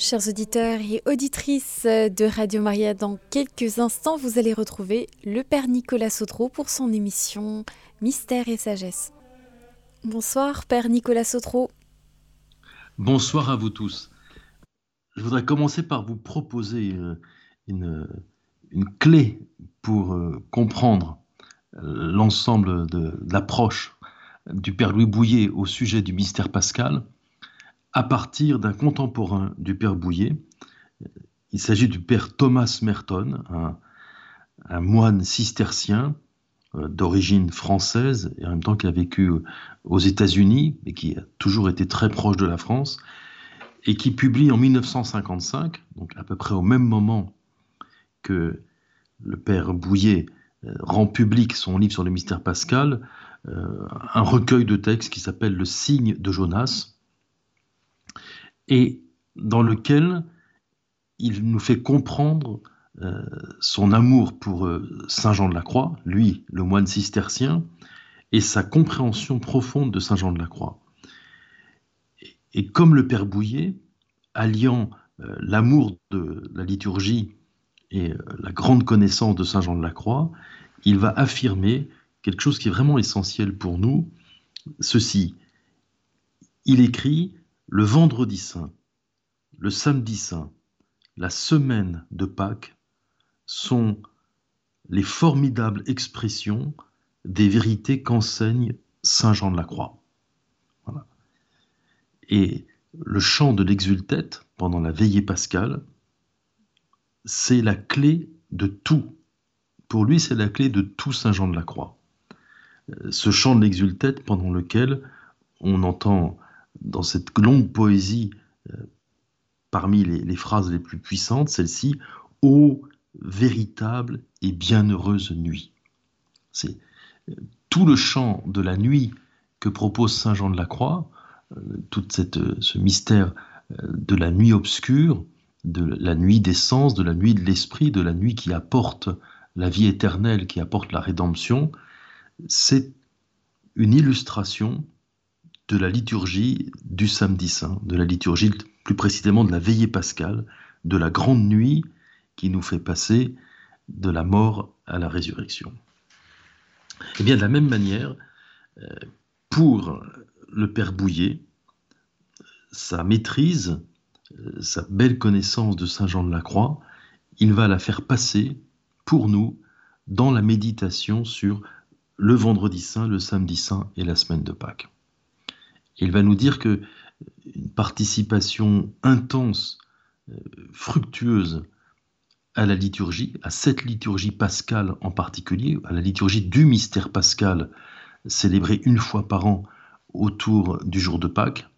Chers auditeurs et auditrices de Radio Maria, dans quelques instants, vous allez retrouver le Père Nicolas Sautreau pour son émission Mystère et Sagesse. Bonsoir, Père Nicolas Sautreau. Bonsoir à vous tous. Je voudrais commencer par vous proposer euh, une, une clé pour euh, comprendre euh, l'ensemble de, l'approche du Père Louis Bouillet au sujet du mystère pascal à partir d'un contemporain du Père Bouillet. Il s'agit du Père Thomas Merton, un, moine cistercien euh, d'origine française et en même temps qui a vécu aux États-Unis et qui a toujours été très proche de la France et qui publie en 1955, donc à peu près au même moment que le Père Bouillet euh, rend public son livre sur le mystère pascal, euh, un recueil de textes qui s'appelle Le signe de Jonas, et dans lequel il nous fait comprendre euh, son amour pour euh, Saint Jean de la Croix, lui, le moine cistercien, et sa compréhension profonde de Saint Jean de la Croix. Et, comme le Père Bouillet, alliant euh, l'amour de la liturgie et la grande connaissance de Saint Jean de la Croix, il va affirmer quelque chose qui est vraiment essentiel pour nous, ceci. Il écrit le vendredi saint, le samedi saint, la semaine de Pâques sont les formidables expressions des vérités qu'enseigne Saint Jean de la Croix. Et le chant de l'exultète pendant la veillée pascale, c'est la clé de tout. Pour lui, c'est la clé de tout Saint Jean de la Croix. Ce chant de l'exultète pendant lequel on entend dans cette longue poésie, euh, parmi les, phrases les plus puissantes, celle-ci, Ô véritable et bienheureuse nuit. C'est euh, tout le chant de la nuit que propose Saint Jean de la Croix, euh, tout ce mystère de la nuit obscure, de la nuit des sens, de la nuit de l'esprit, de la nuit qui apporte la vie éternelle, qui apporte la rédemption, c'est une illustration de la liturgie du samedi saint, de la liturgie plus précisément de la veillée pascale, de la grande nuit qui nous fait passer de la mort à la résurrection. Et eh bien de la même manière, euh, pour le Père Bouillet, sa maîtrise, euh, sa belle connaissance de Saint Jean de la Croix, il va la faire passer pour nous dans la méditation sur le vendredi saint, le samedi saint et la semaine de Pâques. Il va nous dire que une participation intense, euh, fructueuse à la liturgie, à cette liturgie pascale en particulier, à la liturgie du mystère pascal célébrée une fois par an autour du jour de Pâques,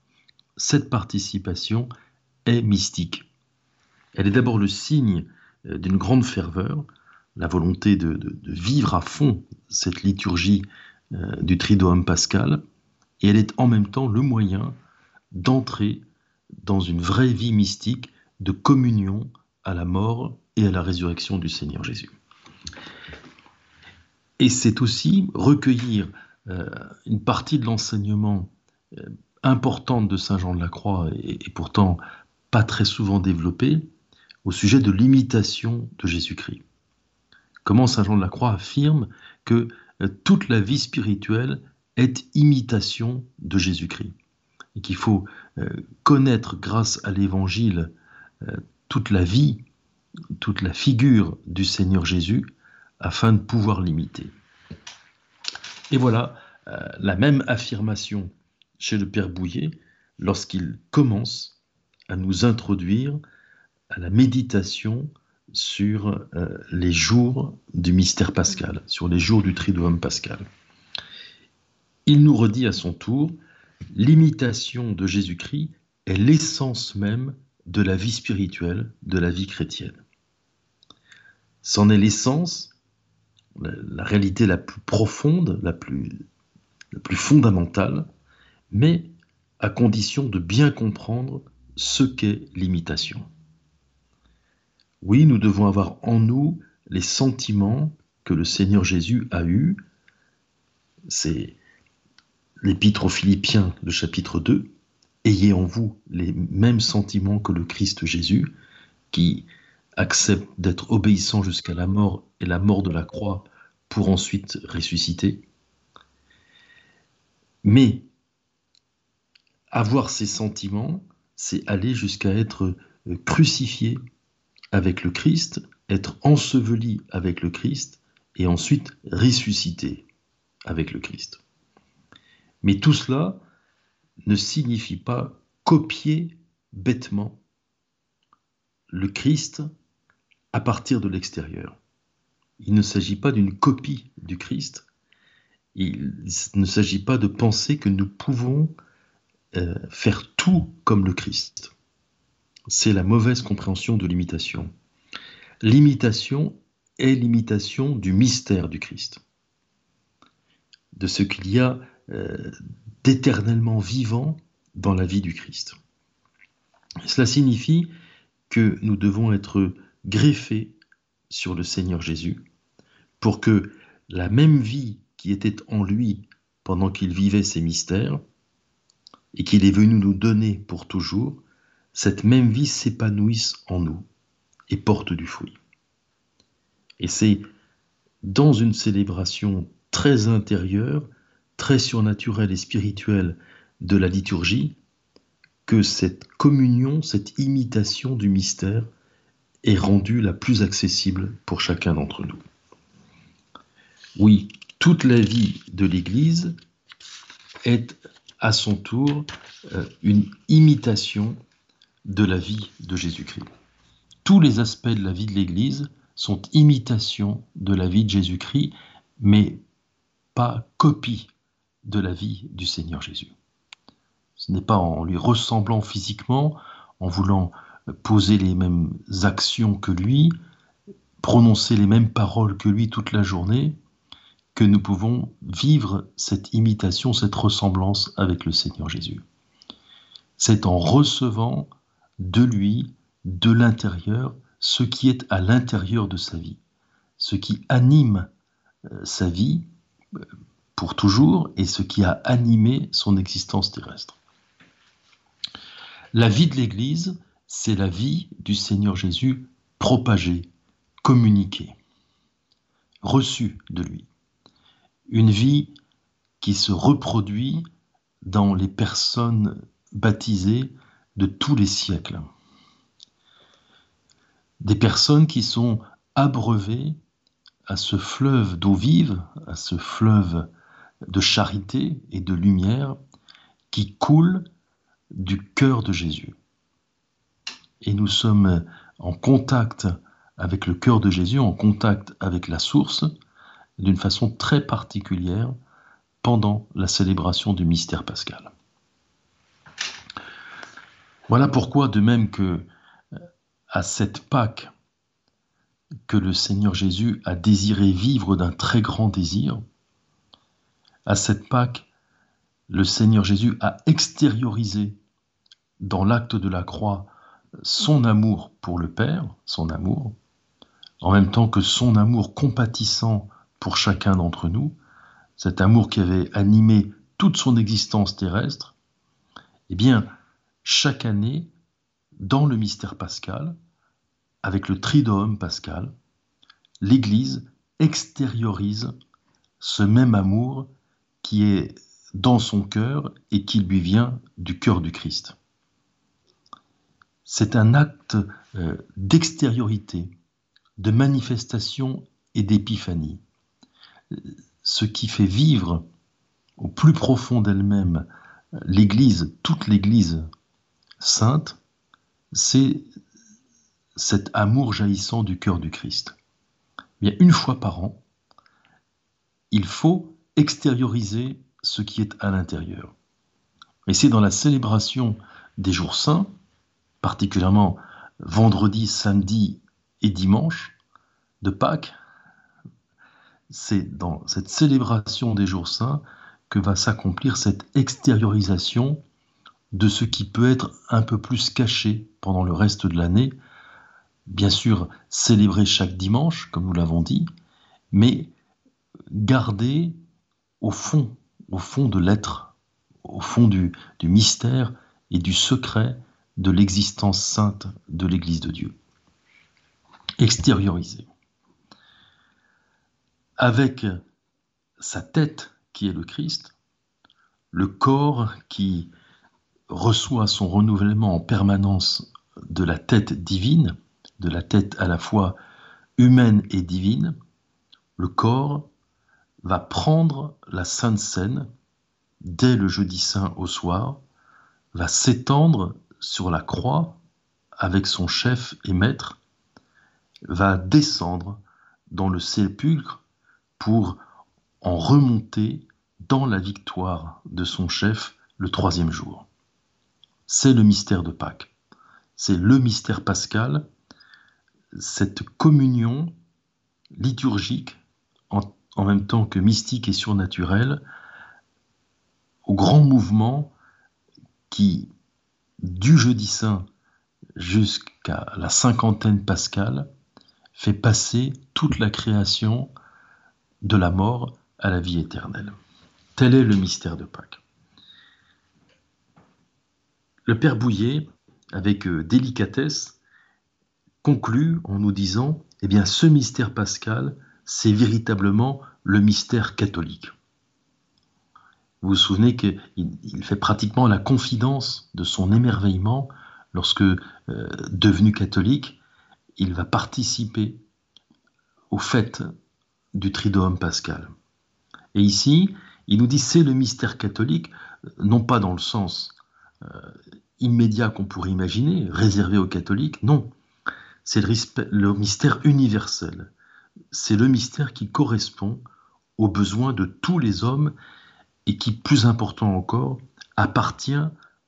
cette participation est mystique. Elle est d'abord le signe euh, d'une grande ferveur, la volonté de, vivre à fond cette liturgie euh, du Triduum pascal, et elle est en même temps le moyen d'entrer dans une vraie vie mystique de communion à la mort et à la résurrection du Seigneur Jésus. Et c'est aussi recueillir euh, une partie de l'enseignement euh, importante de Saint Jean de la Croix et, pourtant pas très souvent développé au sujet de l'imitation de Jésus-Christ. Comment Saint Jean de la Croix affirme que euh, toute la vie spirituelle est imitation de Jésus-Christ. Et qu'il faut euh, connaître grâce à l'Évangile euh, toute la vie, toute la figure du Seigneur Jésus afin de pouvoir l'imiter. Et voilà euh, la même affirmation chez le Père Bouillet lorsqu'il commence à nous introduire à la méditation sur les jours du mystère pascal, sur les jours du Triduum pascal il nous redit à son tour, l'imitation de Jésus-Christ est l'essence même de la vie spirituelle, de la vie chrétienne. C'en est l'essence, la, réalité la plus profonde, la plus, fondamentale, mais à condition de bien comprendre ce qu'est l'imitation. Oui, nous devons avoir en nous les sentiments que le Seigneur Jésus a eus. C'est l'Épître aux Philippiens, le chapitre 2, ayez en vous les mêmes sentiments que le Christ Jésus, qui accepte d'être obéissant jusqu'à la mort et la mort de la croix pour ensuite ressusciter. Mais avoir ces sentiments, c'est aller jusqu'à être crucifié avec le Christ, être enseveli avec le Christ et ensuite ressuscité avec le Christ. Mais tout cela ne signifie pas copier bêtement le Christ à partir de l'extérieur. Il ne s'agit pas d'une copie du Christ. Il ne s'agit pas de penser que nous pouvons euh, faire tout comme le Christ. C'est la mauvaise compréhension de l'imitation. L'imitation est l'imitation du mystère du Christ, de ce qu'il y a d'éternellement vivant dans la vie du Christ. Cela signifie que nous devons être greffés sur le Seigneur Jésus pour que la même vie qui était en lui pendant qu'il vivait ses mystères et qu'il est venu nous donner pour toujours, cette même vie s'épanouisse en nous et porte du fruit. Et c'est dans une célébration très intérieure, très surnaturelle et spirituelle de la liturgie que cette communion, cette imitation du mystère est rendue la plus accessible pour chacun d'entre nous. Oui, toute la vie de l'Église est à son tour euh, une imitation de la vie de Jésus-Christ. Tous les aspects de la vie de l'Église sont imitation de la vie de Jésus-Christ, mais pas copie de la vie du Seigneur Jésus. Ce n'est pas en lui ressemblant physiquement, en voulant poser les mêmes actions que lui, prononcer les mêmes paroles que lui toute la journée, que nous pouvons vivre cette imitation, cette ressemblance avec le Seigneur Jésus. C'est en recevant de lui, de l'intérieur, ce qui est à l'intérieur de sa vie, ce qui anime euh, sa vie euh, toujours et ce qui a animé son existence terrestre. La vie de l'Église, c'est la vie du Seigneur Jésus propagée, communiquée, reçue de lui. Une vie qui se reproduit dans les personnes baptisées de tous les siècles. Des personnes qui sont abreuvées à ce fleuve d'eau vive, à ce fleuve de charité et de lumière qui coule du cœur de Jésus. Et nous sommes en contact avec le cœur de Jésus, en contact avec la source, d'une façon très particulière pendant la célébration du mystère pascal. Voilà pourquoi, de même que euh, à cette Pâque que le Seigneur Jésus a désiré vivre d'un très grand désir, à cette Pâque, le Seigneur Jésus a extériorisé dans l'acte de la croix son amour pour le Père, son amour, en même temps que son amour compatissant pour chacun d'entre nous, cet amour qui avait animé toute son existence terrestre, eh bien, chaque année, dans le mystère pascal, avec le triduum pascal, l'Église extériorise ce même amour qui est dans son cœur et qui lui vient du cœur du Christ. C'est un acte euh, d'extériorité, de manifestation et d'épiphanie. Ce qui fait vivre au plus profond d'elle-même l'Église, toute l'Église sainte, c'est cet amour jaillissant du cœur du Christ. Bien, une fois par an, il faut extérioriser ce qui est à l'intérieur. Et c'est dans la célébration des jours saints particulièrement vendredi, samedi et dimanche de Pâques, c'est dans cette célébration des jours saints que va s'accomplir cette extériorisation de ce qui peut être un peu plus caché pendant le reste de l'année. Bien sûr, célébrer chaque dimanche, comme nous l'avons dit, mais garder au fond, de l'être, au fond du, du mystère et du secret de l'existence sainte de l'Église de Dieu. Extériorisé. Avec sa tête qui est le Christ, le corps qui reçoit son renouvellement en permanence de la tête divine, de la tête à la fois humaine et divine, le corps va prendre la Sainte Seine dès le jeudi saint au soir, va s'étendre sur la croix avec son chef et maître, va descendre dans le sépulcre pour en remonter dans la victoire de son chef le troisième jour. C'est le mystère de Pâques. C'est le mystère pascal, cette communion liturgique en, même temps que mystique et surnaturelle au grand mouvement qui, du jeudi saint jusqu'à la cinquantaine pascale, fait passer toute la création de la mort à la vie éternelle. Tel est le mystère de Pâques. Le Père Bouillet, avec euh, délicatesse, conclut en nous disant, eh bien, ce mystère pascal, c'est véritablement le mystère catholique. Vous vous souvenez qu'il fait pratiquement la confidence de son émerveillement lorsque, euh, devenu catholique, il va participer au fait du Triduum pascal. Et ici, il nous dit c'est le mystère catholique, non pas dans le sens euh, immédiat qu'on pourrait imaginer, réservé aux catholiques, non. C'est le mystère universel. C'est le mystère qui correspond aux besoins de tous les hommes et qui, plus important encore, appartient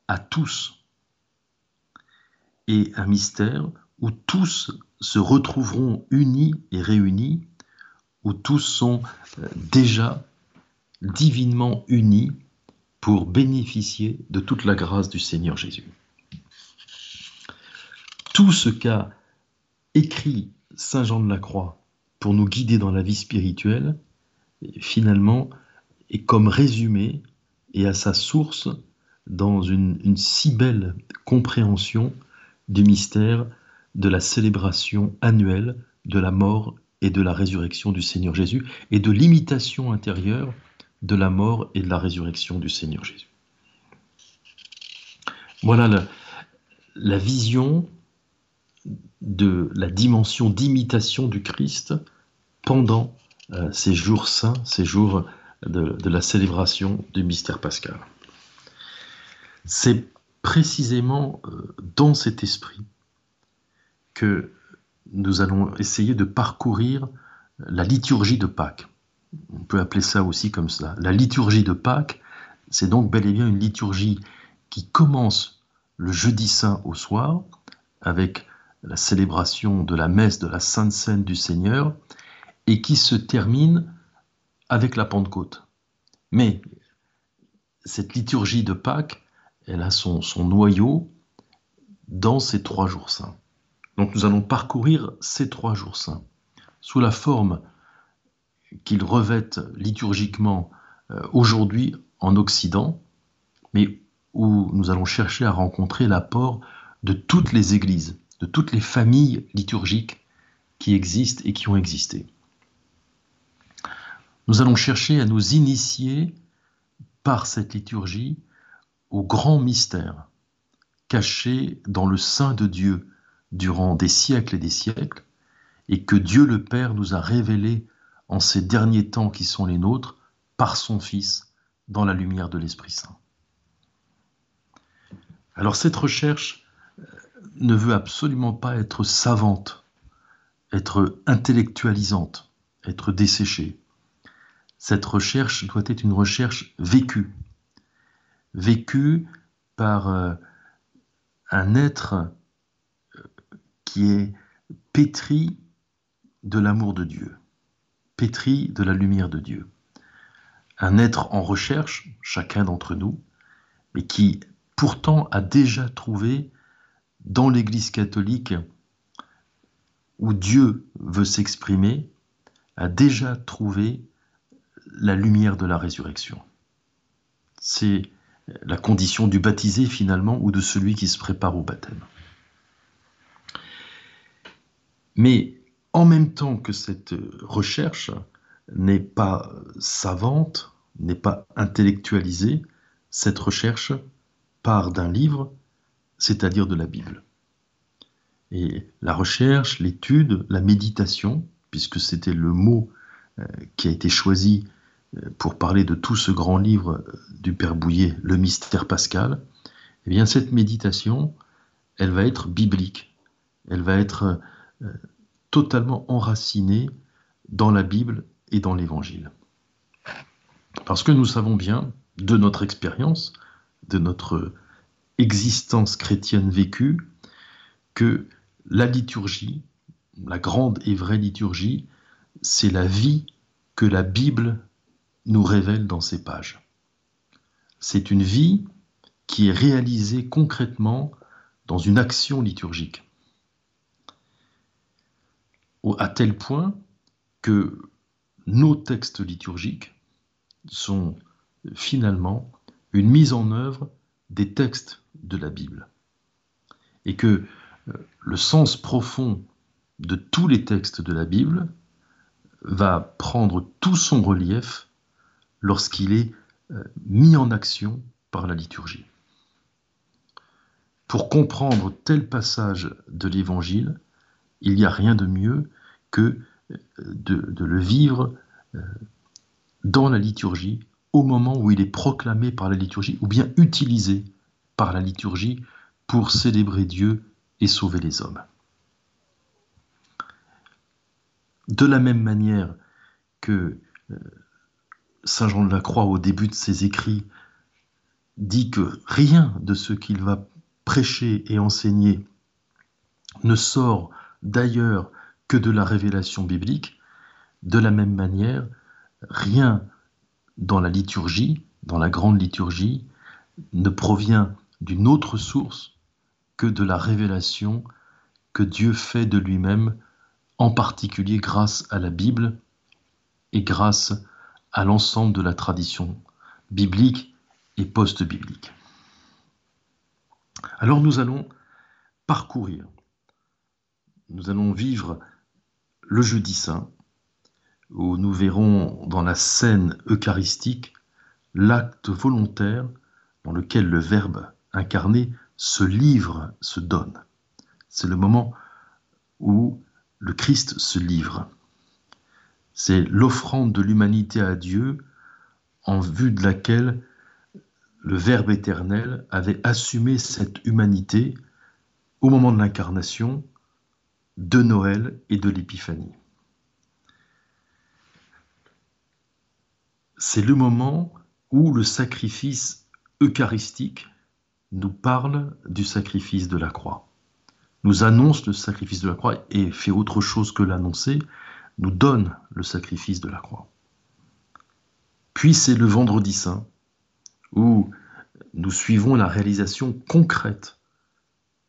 à tous. Et un mystère où tous se retrouveront unis et réunis, où tous sont euh, déjà divinement unis pour bénéficier de toute la grâce du Seigneur Jésus. Tout ce qu'a écrit Saint Jean de la Croix pour nous guider dans la vie spirituelle, finalement, et comme résumé et à sa source dans une, si belle compréhension du mystère de la célébration annuelle de la mort et de la résurrection du Seigneur Jésus et de l'imitation intérieure de la mort et de la résurrection du Seigneur Jésus. Voilà la vision de la dimension d'imitation du Christ pendant euh, ces jours saints, ces jours de, la célébration du mystère pascal. C'est précisément euh, dans cet esprit que nous allons essayer de parcourir la liturgie de Pâques. On peut appeler ça aussi comme ça. La liturgie de Pâques, c'est donc bel et bien une liturgie qui commence le jeudi saint au soir avec la célébration de la messe de la Sainte Seine du Seigneur et qui se termine avec la Pentecôte. Mais cette liturgie de Pâques, elle a son, noyau dans ces trois jours saints. Donc nous allons parcourir ces trois jours saints sous la forme qu'ils revêtent liturgiquement euh, aujourd'hui en Occident, mais où nous allons chercher à rencontrer l'apport de toutes les églises, de toutes les familles liturgiques qui existent et qui ont existé nous allons chercher à nous initier par cette liturgie au grand mystère caché dans le sein de Dieu durant des siècles et des siècles, et que Dieu le Père nous a révélé en ces derniers temps qui sont les nôtres par son Fils dans la lumière de l'Esprit Saint. Alors cette recherche euh, ne veut absolument pas être savante, être intellectualisante, être desséchée cette recherche doit être une recherche vécue, vécue par euh, un être euh, qui est pétri de l'amour de Dieu, pétri de la lumière de Dieu. Un être en recherche, chacun d'entre nous, mais qui pourtant a déjà trouvé dans l'Église catholique où Dieu veut s'exprimer, a déjà trouvé la lumière de la résurrection. C'est la condition du baptisé finalement ou de celui qui se prépare au baptême. Mais en même temps que cette recherche n'est pas savante, n'est pas intellectualisée, cette recherche part d'un livre, c'est-à-dire de la Bible. Et la recherche, l'étude, la méditation, puisque c'était le mot euh, qui a été choisi pour parler de tout ce grand livre euh, du Père Bouillet, le mystère pascal, eh bien cette méditation, elle va être biblique, elle va être totalement enracinée dans la Bible et dans l'Évangile. Parce que nous savons bien, de notre expérience, de notre existence chrétienne vécue, que la liturgie, la grande et vraie liturgie, c'est la vie que la Bible nous révèle dans ses pages. C'est une vie qui est réalisée concrètement dans une action liturgique. À tel point que nos textes liturgiques sont finalement une mise en œuvre des textes de la Bible. Et que euh, le sens profond de tous les textes de la Bible va prendre tout son relief lorsqu'il est euh, mis en action par la liturgie. Pour comprendre tel passage de l'Évangile, il n'y a rien de mieux que euh, de, le vivre dans la liturgie au moment où il est proclamé par la liturgie ou bien utilisé par la liturgie pour célébrer Dieu et sauver les hommes. De la même manière que euh, Saint Jean de la Croix, au début de ses écrits, dit que rien de ce qu'il va prêcher et enseigner ne sort d'ailleurs que de la révélation biblique, de la même manière, rien dans la liturgie, dans la grande liturgie, ne provient d'une autre source que de la révélation que Dieu fait de lui-même, en particulier grâce à la Bible et grâce à l'ensemble de la tradition biblique et post-biblique. Alors nous allons parcourir, nous allons vivre le jeudi saint, où nous verrons dans la scène eucharistique l'acte volontaire dans lequel le Verbe incarné se livre, se donne. C'est le moment où le Christ se livre. C'est l'offrande de l'humanité à Dieu en vue de laquelle le Verbe éternel avait assumé cette humanité au moment de l'incarnation, de Noël et de l'Épiphanie. C'est le moment où le sacrifice eucharistique nous parle du sacrifice de la croix, nous annonce le sacrifice de la croix et fait autre chose que l'annoncer, nous donne le sacrifice de la croix. Puis c'est le vendredi saint où nous suivons la réalisation concrète,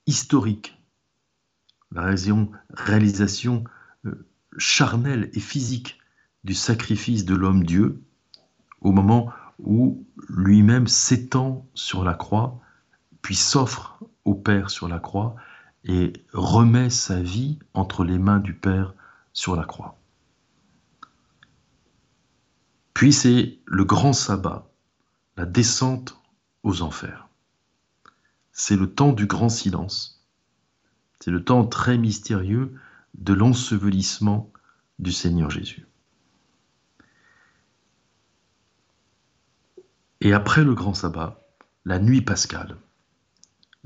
historique, la réalisation euh, charnelle et physique du sacrifice de l'homme-dieu au moment où lui-même s'étend sur la croix puis s'offre au Père sur la croix et remet sa vie entre les mains du Père sur la croix. Puis c'est le grand sabbat, la descente aux enfers. C'est le temps du grand silence. C'est le temps très mystérieux de l'ensevelissement du Seigneur Jésus. Et après le grand sabbat, la nuit pascale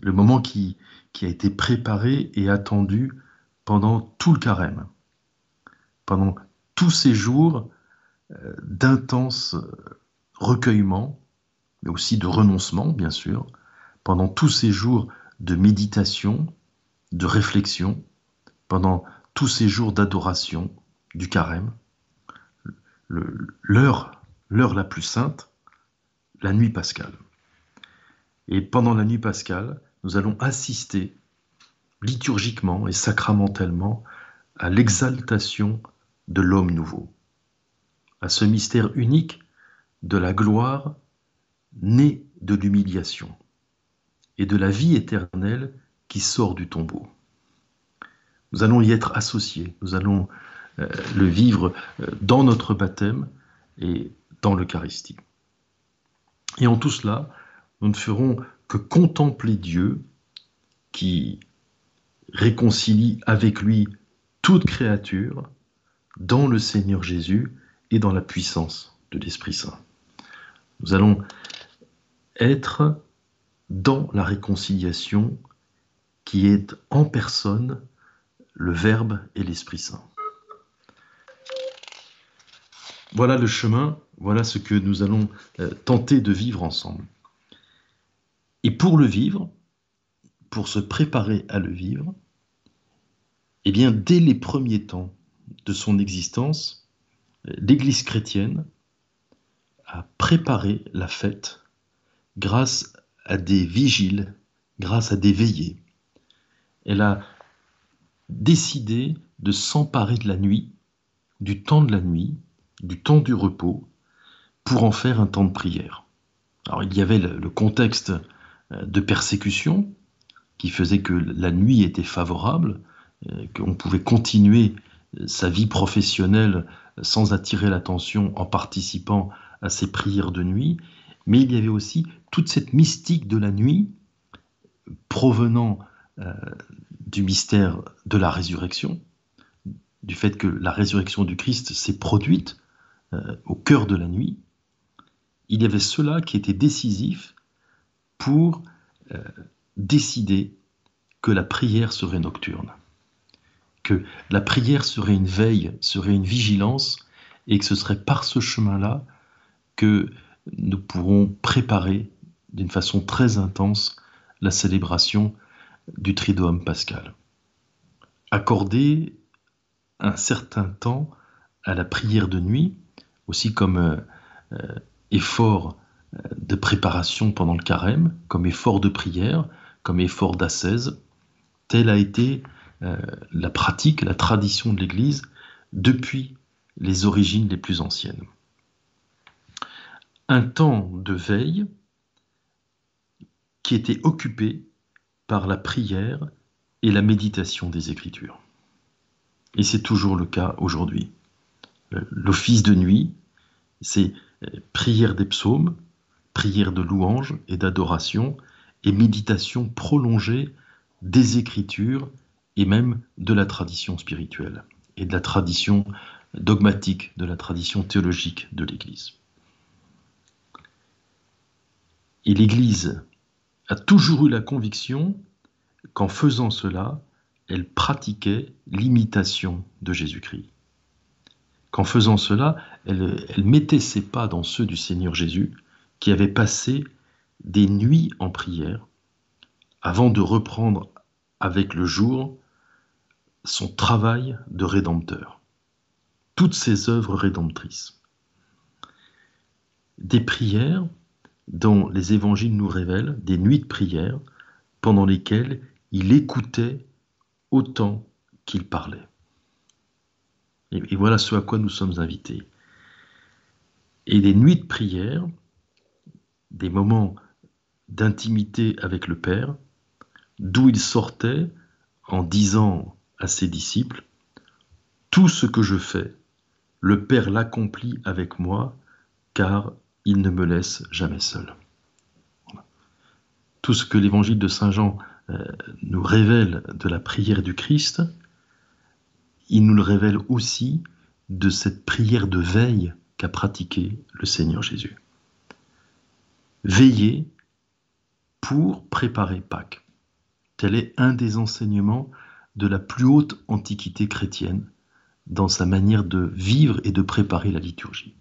le moment qui, qui a été préparé et attendu pendant tout le carême, pendant tous ces jours euh, d'intense recueillement, mais aussi de renoncement, bien sûr, pendant tous ces jours de méditation, de réflexion, pendant tous ces jours d'adoration du carême, l'heure, l'heure la plus sainte, la nuit pascale. Et pendant la nuit pascale, nous allons assister liturgiquement et sacramentellement à l'exaltation de l'homme nouveau, à ce mystère unique de la gloire née de l'humiliation et de la vie éternelle qui sort du tombeau. Nous allons y être associés, nous allons euh, le vivre euh, dans notre baptême et dans l'Eucharistie. Et en tout cela, nous ne ferons que contempler Dieu qui réconcilie avec lui toute créature dans le Seigneur Jésus et dans la puissance de l'Esprit Saint. Nous allons être dans la réconciliation qui est en personne le Verbe et l'Esprit Saint. Voilà le chemin, voilà ce que nous allons euh, tenter de vivre ensemble. Et pour le vivre, pour se préparer à le vivre, eh bien, dès les premiers temps de son existence, l'Église chrétienne a préparé la fête grâce à des vigiles, grâce à des veillées. Elle a décidé de s'emparer de la nuit, du temps de la nuit, du temps du repos, pour en faire un temps de prière. Alors il y avait le, contexte euh, de persécution qui faisait que la nuit était favorable, euh, qu'on pouvait continuer sa vie professionnelle sans attirer l'attention en participant à ces prières de nuit, mais il y avait aussi toute cette mystique de la nuit provenant du mystère de la résurrection, du fait que la résurrection du Christ s'est produite au cœur de la nuit, il y avait cela qui était décisif pour euh, décider que la prière serait nocturne, que la prière serait une veille, serait une vigilance, et que ce serait par ce chemin-là que nous pourrons préparer d'une façon très intense la célébration du Triduum pascal. Accorder un certain temps à la prière de nuit, aussi comme euh, euh, effort de préparation pendant le carême, comme effort de prière, comme effort d'ascèse. Telle a été euh, la pratique, la tradition de l'Église depuis les origines les plus anciennes. Un temps de veille qui était occupé par la prière et la méditation des Écritures. Et c'est toujours le cas aujourd'hui. L'office de nuit, c'est prière des psaumes, prière de louange et d'adoration, et méditation prolongée des Écritures et même de la tradition spirituelle et de la tradition dogmatique, de la tradition théologique de l'Église. Et l'Église a toujours eu la conviction qu'en faisant cela, elle pratiquait l'imitation de Jésus-Christ qu'en faisant cela, elle, mettait ses pas dans ceux du Seigneur Jésus, qui avait passé des nuits en prière, avant de reprendre avec le jour son travail de rédempteur, toutes ses œuvres rédemptrices. Des prières dont les évangiles nous révèlent, des nuits de prière pendant lesquelles il écoutait autant qu'il parlait. Et, voilà ce à quoi nous sommes invités. Et des nuits de prière, des moments d'intimité avec le Père, d'où il sortait en disant à ses disciples, Tout ce que je fais, le Père l'accomplit avec moi, car il ne me laisse jamais seul. Tout ce que l'évangile de Saint Jean euh, nous révèle de la prière du Christ, il nous le révèle aussi de cette prière de veille qu'a pratiquée le Seigneur Jésus. Veiller pour préparer Pâques. Tel est un des enseignements de la plus haute antiquité chrétienne dans sa manière de vivre et de préparer la liturgie.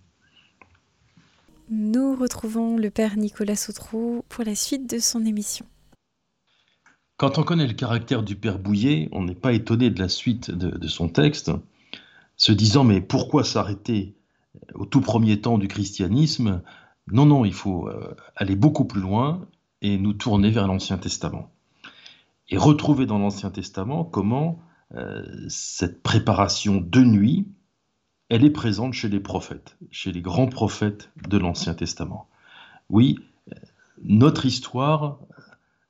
Nous retrouvons le Père Nicolas Sautrou pour la suite de son émission. Quand on connaît le caractère du Père Bouillet, on n'est pas étonné de la suite de, son texte, se disant mais pourquoi s'arrêter au tout premier temps du christianisme? Non, non, il faut euh, aller beaucoup plus loin et nous tourner vers l'Ancien Testament. Et retrouver dans l'Ancien Testament comment euh, cette préparation de nuit, elle est présente chez les prophètes, chez les grands prophètes de l'Ancien Testament. Oui, notre histoire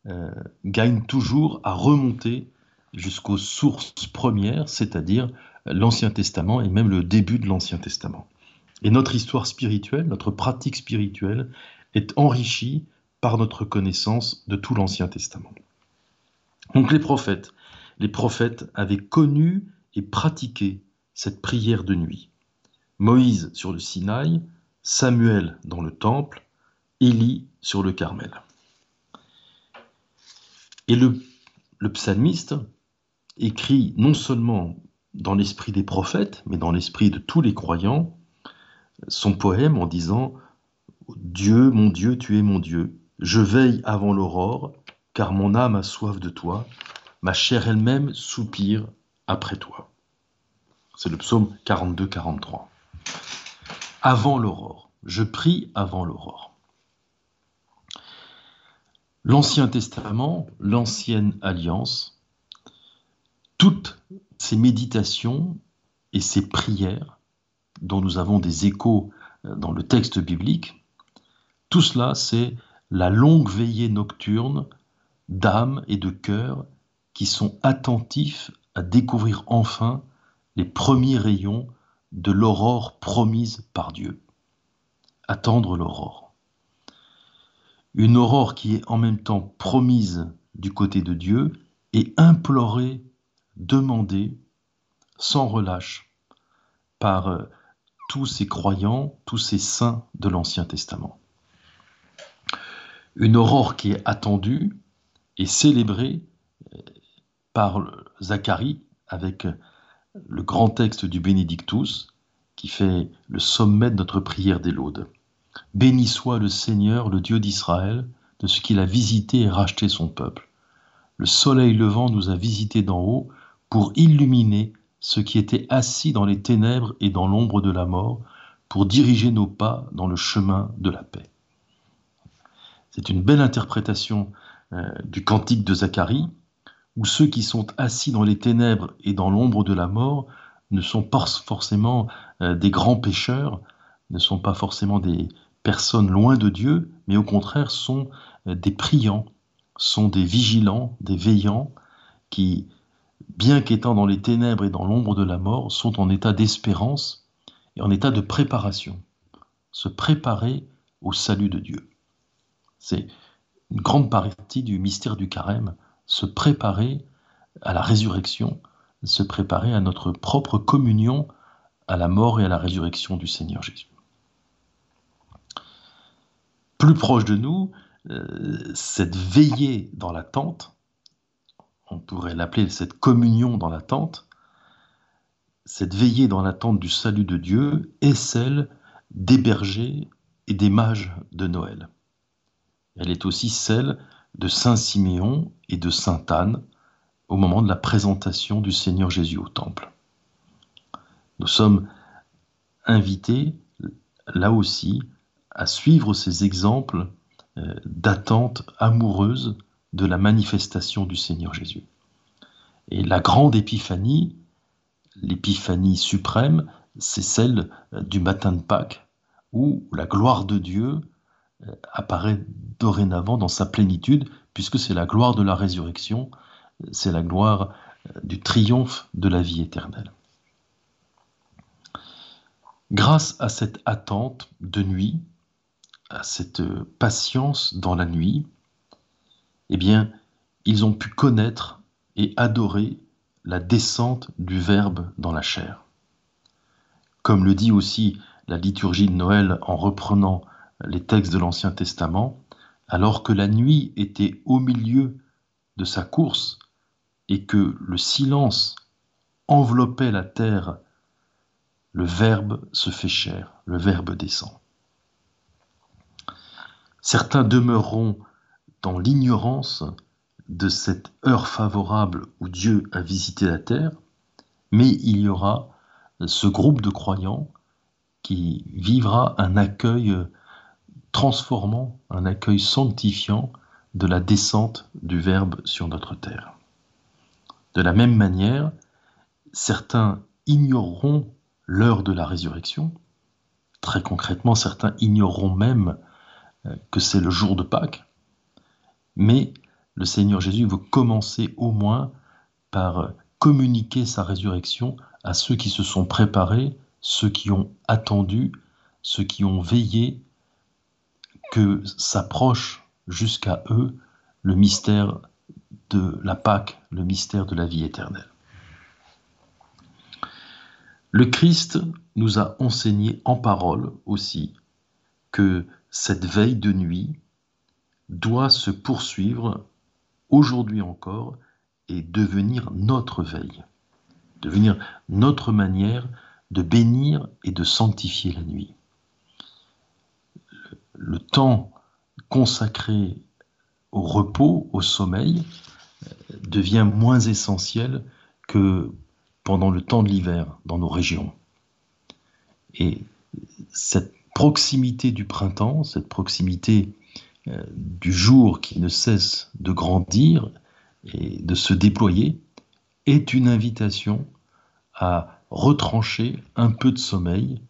euh, gagne toujours à remonter jusqu'aux sources premières, c'est-à-dire l'Ancien Testament et même le début de l'Ancien Testament. Et notre histoire spirituelle, notre pratique spirituelle est enrichie par notre connaissance de tout l'Ancien Testament. Donc les prophètes, avaient connu et pratiqué cette prière de nuit. Moïse sur le Sinaï, Samuel dans le temple, Élie sur le Carmel. Et le psalmiste écrit non seulement dans l'esprit des prophètes, mais dans l'esprit de tous les croyants, son poème en disant Dieu, mon Dieu, tu es mon Dieu, je veille avant l'aurore, car mon âme a soif de toi, ma chair elle-même soupire après toi. C'est le psaume 42-43. Avant l'aurore, je prie avant l'aurore. L'Ancien Testament, l'Ancienne Alliance, toutes ces méditations et ces prières dont nous avons des échos euh, dans le texte biblique, tout cela, c'est la longue veillée nocturne d'âme et de cœur qui sont attentifs à découvrir enfin les premiers rayons de l'aurore promise par Dieu. Attendre l'aurore. Une aurore qui est en même temps promise du côté de Dieu et implorée, demandée, sans relâche, par euh, tous ces croyants, tous ces saints de l'Ancien Testament. Une aurore qui est attendue et célébrée euh, par Zacharie avec le grand texte du Bénédictus qui fait le sommet de notre prière des laudes. Béni soit le Seigneur, le Dieu d'Israël, de ce qu'il a visité et racheté son peuple. Le soleil levant nous a visités d'en haut pour illuminer ceux qui étaient assis dans les ténèbres et dans l'ombre de la mort, pour diriger nos pas dans le chemin de la paix. C'est une belle interprétation euh, du cantique de Zacharie, où ceux qui sont assis dans les ténèbres et dans l'ombre de la mort ne sont pas forcément euh, des grands pécheurs, ne sont pas forcément des personnes loin de Dieu, mais au contraire sont euh, des priants, sont des vigilants, des veillants, qui, bien qu'étant dans les ténèbres et dans l'ombre de la mort, sont en état d'espérance et en état de préparation, se préparer au salut de Dieu. C'est une grande partie du mystère du carême, se préparer à la résurrection, se préparer à notre propre communion à la mort et à la résurrection du Seigneur Jésus. Plus proche de nous, euh, cette veillée dans la tente, on pourrait l'appeler cette communion dans la tente, cette veillée dans l'attente du salut de Dieu est celle des bergers et des mages de Noël. Elle est aussi celle de Saint Siméon et de Sainte Anne au moment de la présentation du Seigneur Jésus au Temple. Nous sommes invités, là aussi, à suivre ces exemples euh, d'attente amoureuse de la manifestation du Seigneur Jésus. Et la grande épiphanie, l'épiphanie suprême, c'est celle euh, du matin de Pâques, où la gloire de Dieu apparaît dorénavant dans sa plénitude, puisque c'est la gloire de la résurrection, c'est la gloire euh, du triomphe de la vie éternelle. Grâce à cette attente de nuit, à cette patience dans la nuit, eh bien, ils ont pu connaître et adorer la descente du Verbe dans la chair. Comme le dit aussi la liturgie de Noël en reprenant les textes de l'Ancien Testament, alors que la nuit était au milieu de sa course et que le silence enveloppait la terre, le Verbe se fait chair, le Verbe descend. Certains demeureront dans l'ignorance de cette heure favorable où Dieu a visité la terre, mais il y aura ce groupe de croyants qui vivra un accueil transformant, un accueil sanctifiant de la descente du Verbe sur notre terre. De la même manière, certains ignoreront l'heure de la résurrection. Très concrètement, certains ignoreront même euh, que c'est le jour de Pâques, mais le Seigneur Jésus veut commencer au moins par communiquer sa résurrection à ceux qui se sont préparés, ceux qui ont attendu, ceux qui ont veillé que s'approche jusqu'à eux le mystère de la Pâque, le mystère de la vie éternelle. Le Christ nous a enseigné en parole aussi que cette veille de nuit doit se poursuivre aujourd'hui encore et devenir notre veille, devenir notre manière de bénir et de sanctifier la nuit. Le temps consacré au repos, au sommeil, devient moins essentiel que pendant le temps de l'hiver dans nos régions. Et cette proximité du printemps, cette proximité euh, du jour qui ne cesse de grandir et de se déployer, est une invitation à retrancher un peu de sommeil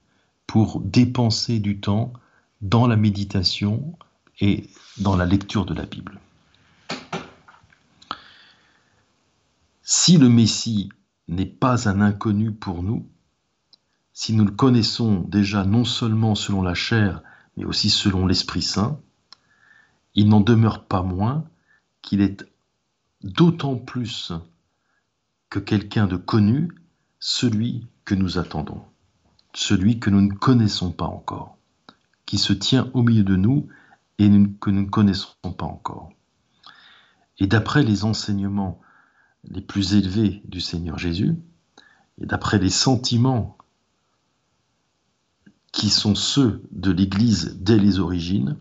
pour dépenser du temps dans la méditation et dans la lecture de la Bible. Si le Messie n'est pas un inconnu pour nous, si nous le connaissons déjà non seulement selon la chair, mais aussi selon l'Esprit Saint, il n'en demeure pas moins qu'il est d'autant plus que quelqu'un de connu, celui que nous attendons, celui que nous ne connaissons pas encore, qui se tient au milieu de nous et que nous ne connaissons pas encore. Et d'après les enseignements les plus élevés du Seigneur Jésus, et d'après les sentiments qui sont ceux de l'Église dès les origines,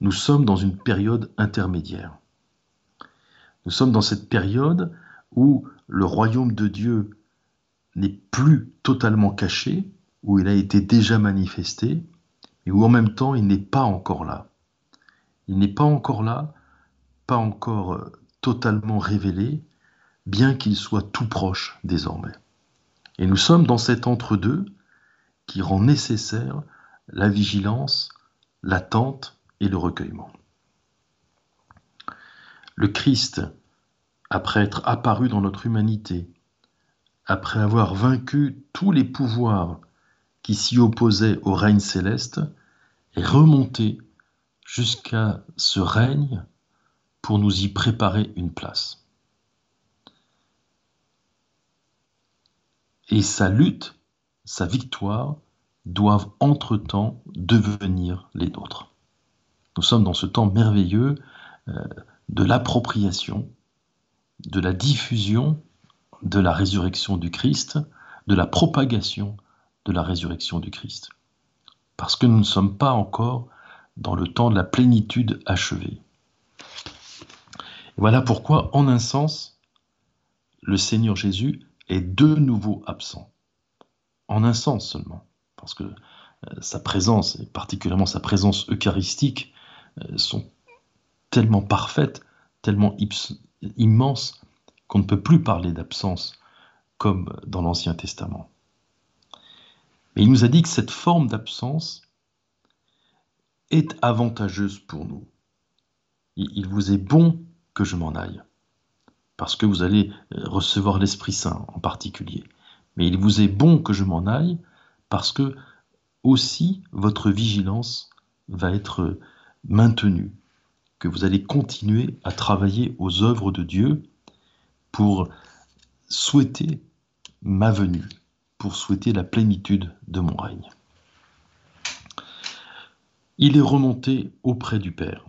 nous sommes dans une période intermédiaire. Nous sommes dans cette période où le royaume de Dieu n'est plus totalement caché, où il a été déjà manifesté, et où en même temps il n'est pas encore là. Il n'est pas encore là, pas encore euh, totalement révélé, bien qu'il soit tout proche désormais. Et nous sommes dans cet entre-deux qui rend nécessaire la vigilance, l'attente et le recueillement. Le Christ, après être apparu dans notre humanité, après avoir vaincu tous les pouvoirs qui s'y opposaient au règne céleste, est remonté jusqu'à ce règne pour nous y préparer une place. et sa lutte, sa victoire, doivent entre-temps devenir les nôtres. Nous sommes dans ce temps merveilleux euh, de l'appropriation, de la diffusion de la résurrection du Christ, de la propagation de la résurrection du Christ. Parce que nous ne sommes pas encore dans le temps de la plénitude achevée. voilà pourquoi, en un sens, le Seigneur Jésus est de nouveau absent. En un sens seulement, parce que euh, sa présence, et particulièrement sa présence eucharistique, euh, sont tellement parfaites, tellement immenses, qu'on ne peut plus parler d'absence comme dans l'Ancien Testament. Mais il nous a dit que cette forme d'absence est avantageuse pour nous. Il vous est bon que je m'en aille parce que vous allez recevoir l'Esprit Saint en particulier. Mais il vous est bon que je m'en aille, parce que aussi votre vigilance va être maintenue, que vous allez continuer à travailler aux œuvres de Dieu pour souhaiter ma venue, pour souhaiter la plénitude de mon règne. Il est remonté auprès du Père.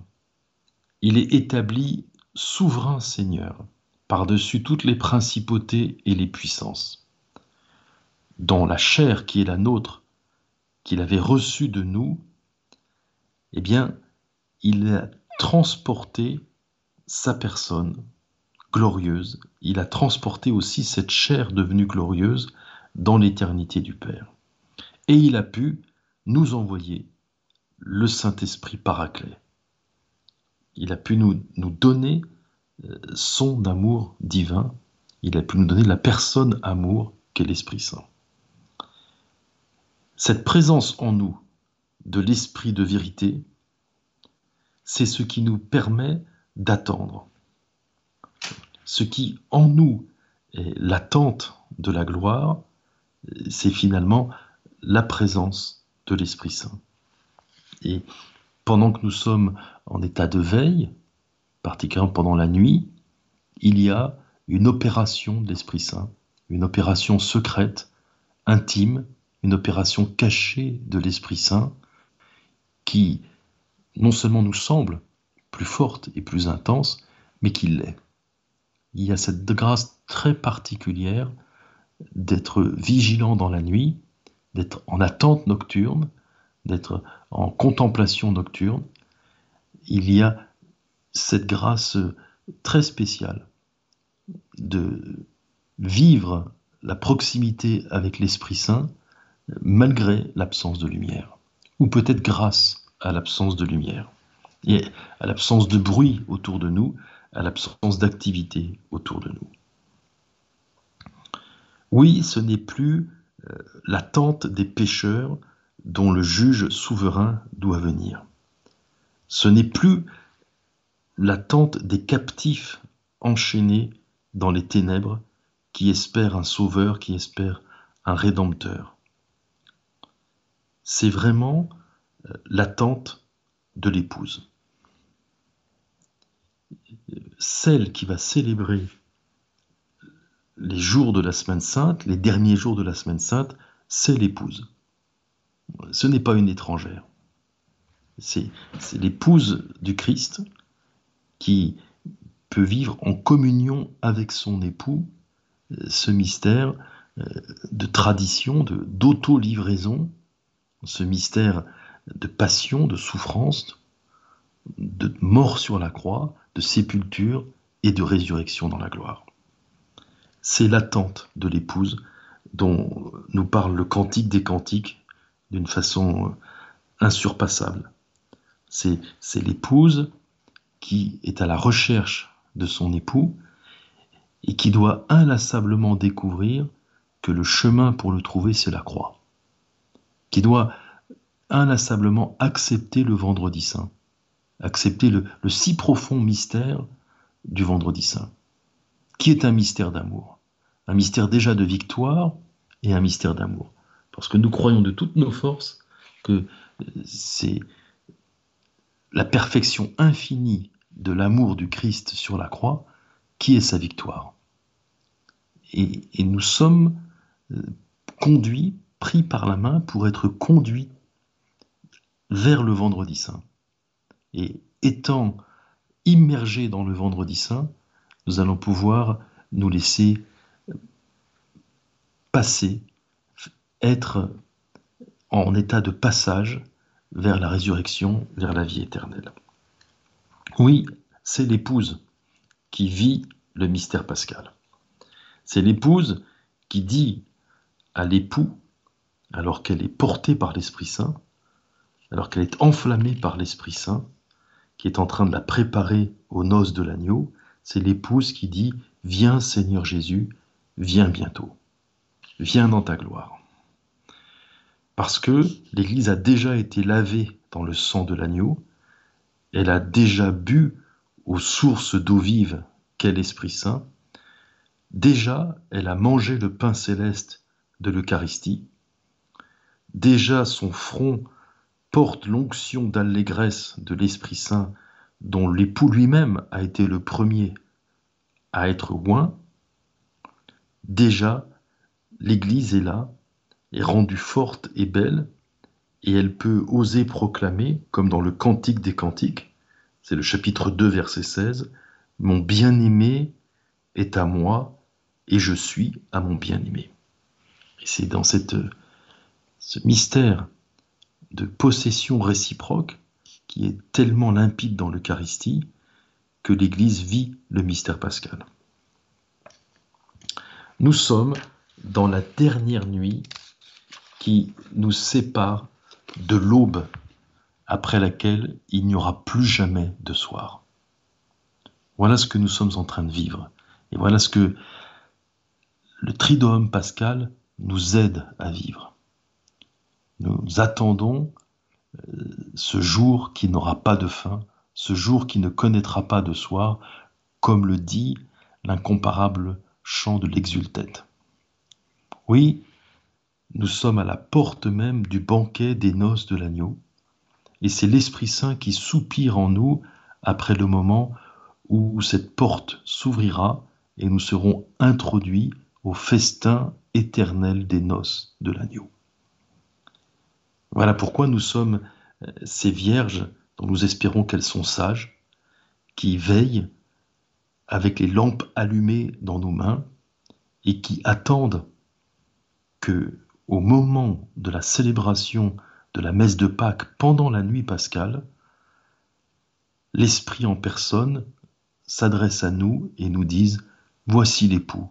Il est établi souverain Seigneur par-dessus toutes les principautés et les puissances. Dans la chair qui est la nôtre, qu'il avait reçue de nous, eh bien, il a transporté sa personne glorieuse, il a transporté aussi cette chair devenue glorieuse dans l'éternité du Père. Et il a pu nous envoyer le Saint-Esprit paraclet. Il a pu nous, nous donner son d'amour divin, il a pu nous donner la personne amour qu'est l'Esprit Saint. Cette présence en nous de l'Esprit de vérité c'est ce qui nous permet d'attendre. Ce qui en nous est l'attente de la gloire, c'est finalement la présence de l'Esprit Saint. Et pendant que nous sommes en état de veille, particulièrement pendant la nuit, il y a une opération de l'Esprit Saint, une opération secrète, intime, une opération cachée de l'Esprit Saint qui non seulement nous semble plus forte et plus intense, mais qui l'est. Il y a cette grâce très particulière d'être vigilant dans la nuit, d'être en attente nocturne, d'être en contemplation nocturne. Il y a cette grâce très spéciale de vivre la proximité avec l'Esprit Saint malgré l'absence de lumière, ou peut-être grâce à l'absence de lumière, et à l'absence de bruit autour de nous, à l'absence d'activité autour de nous. Oui, ce n'est plus euh, l'attente des pécheurs dont le juge souverain doit venir. Ce n'est plus l'attente des captifs enchaînés dans les ténèbres qui espèrent un sauveur, qui espèrent un rédempteur. C'est vraiment euh, l'attente de l'épouse. Celle qui va célébrer les jours de la semaine sainte, les derniers jours de la semaine sainte, c'est l'épouse. Ce n'est pas une étrangère. C'est l'épouse du Christ qui peut vivre en communion avec son époux ce mystère euh, de tradition, d'auto-livraison, ce mystère de passion, de souffrance, de mort sur la croix, de sépulture et de résurrection dans la gloire. C'est l'attente de l'épouse dont nous parle le cantique des cantiques d'une façon insurpassable. C'est l'épouse qui est à la recherche de son époux et qui doit inlassablement découvrir que le chemin pour le trouver, c'est la croix. Qui doit inlassablement accepter le vendredi saint, accepter le, si profond mystère du vendredi saint, qui est un mystère d'amour, un mystère déjà de victoire et un mystère d'amour. Parce que nous croyons de toutes nos forces que c'est la perfection infinie de l'amour du Christ sur la croix qui est sa victoire. Et, et nous sommes euh, conduits, pris par la main pour être conduits vers le vendredi saint. Et étant immergés dans le vendredi saint, nous allons pouvoir nous laisser être en état de passage vers la résurrection, vers la vie éternelle. Oui, c'est l'épouse qui vit le mystère pascal. C'est l'épouse qui dit à l'époux, alors qu'elle est portée par l'Esprit Saint, alors qu'elle est enflammée par l'Esprit Saint, qui est en train de la préparer aux noces de l'agneau, c'est l'épouse qui dit Viens Seigneur Jésus, viens bientôt, viens dans ta gloire. Parce que l'Église a déjà été lavée dans le sang de l'agneau, elle a déjà bu aux sources d'eau vive qu'est l'Esprit Saint, déjà elle a mangé le pain céleste de l'Eucharistie, déjà son front porte l'onction d'allégresse de l'Esprit Saint dont l'époux lui-même a été le premier à être oint, déjà l'Église est là, est rendue forte et belle, et elle peut oser proclamer, comme dans le Cantique des Cantiques, c'est le chapitre 2, verset 16, Mon bien-aimé est à moi, et je suis à mon bien-aimé. Et c'est dans cette, ce mystère de possession réciproque qui est tellement limpide dans l'Eucharistie que l'Église vit le mystère pascal. Nous sommes dans la dernière nuit qui nous sépare de l'aube après laquelle il n'y aura plus jamais de soir. Voilà ce que nous sommes en train de vivre. Et voilà ce que le tridome pascal nous aide à vivre. Nous attendons euh, ce jour qui n'aura pas de fin, ce jour qui ne connaîtra pas de soir, comme le dit l'incomparable chant de l'exultète. Oui, nous sommes à la porte même du banquet des noces de l'agneau, et c'est l'Esprit Saint qui soupire en nous après le moment où cette porte s'ouvrira et nous serons introduits au festin éternel des noces de l'agneau. Voilà pourquoi nous sommes euh, ces vierges dont nous espérons qu'elles sont sages, qui veillent avec les lampes allumées dans nos mains et qui attendent au moment de la célébration de la messe de Pâques pendant la nuit pascale, l'Esprit en personne s'adresse à nous et nous dise Voici l'époux,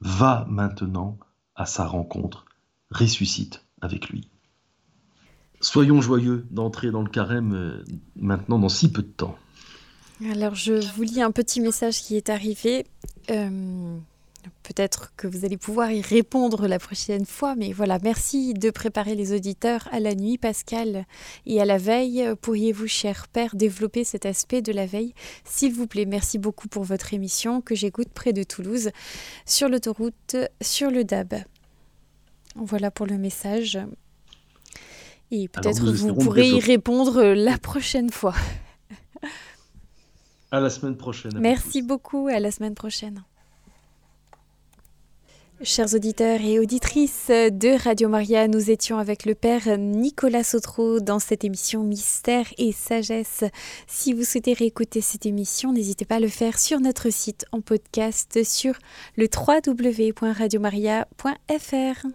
va maintenant à sa rencontre, ressuscite avec lui. Soyons joyeux d'entrer dans le carême euh, maintenant dans si peu de temps. Alors je vous lis un petit message qui est arrivé. Euh, peut-être que vous allez pouvoir y répondre la prochaine fois, mais voilà, merci de préparer les auditeurs à la nuit pascale et à la veille. Pourriez-vous, cher Père, développer cet aspect de la veille S'il vous plaît, merci beaucoup pour votre émission que j'écoute près de Toulouse, sur l'autoroute, sur le DAB. Voilà pour le message. Et peut-être vous pourrez y répondre la prochaine fois. À la semaine prochaine. Merci beaucoup, à la semaine prochaine. Chers auditeurs et auditrices de Radio Maria, nous étions avec le Père Nicolas Sautreau dans cette émission Mystère et Sagesse. Si vous souhaitez réécouter cette émission, n'hésitez pas à le faire sur notre site en podcast sur le www.radiomaria.fr.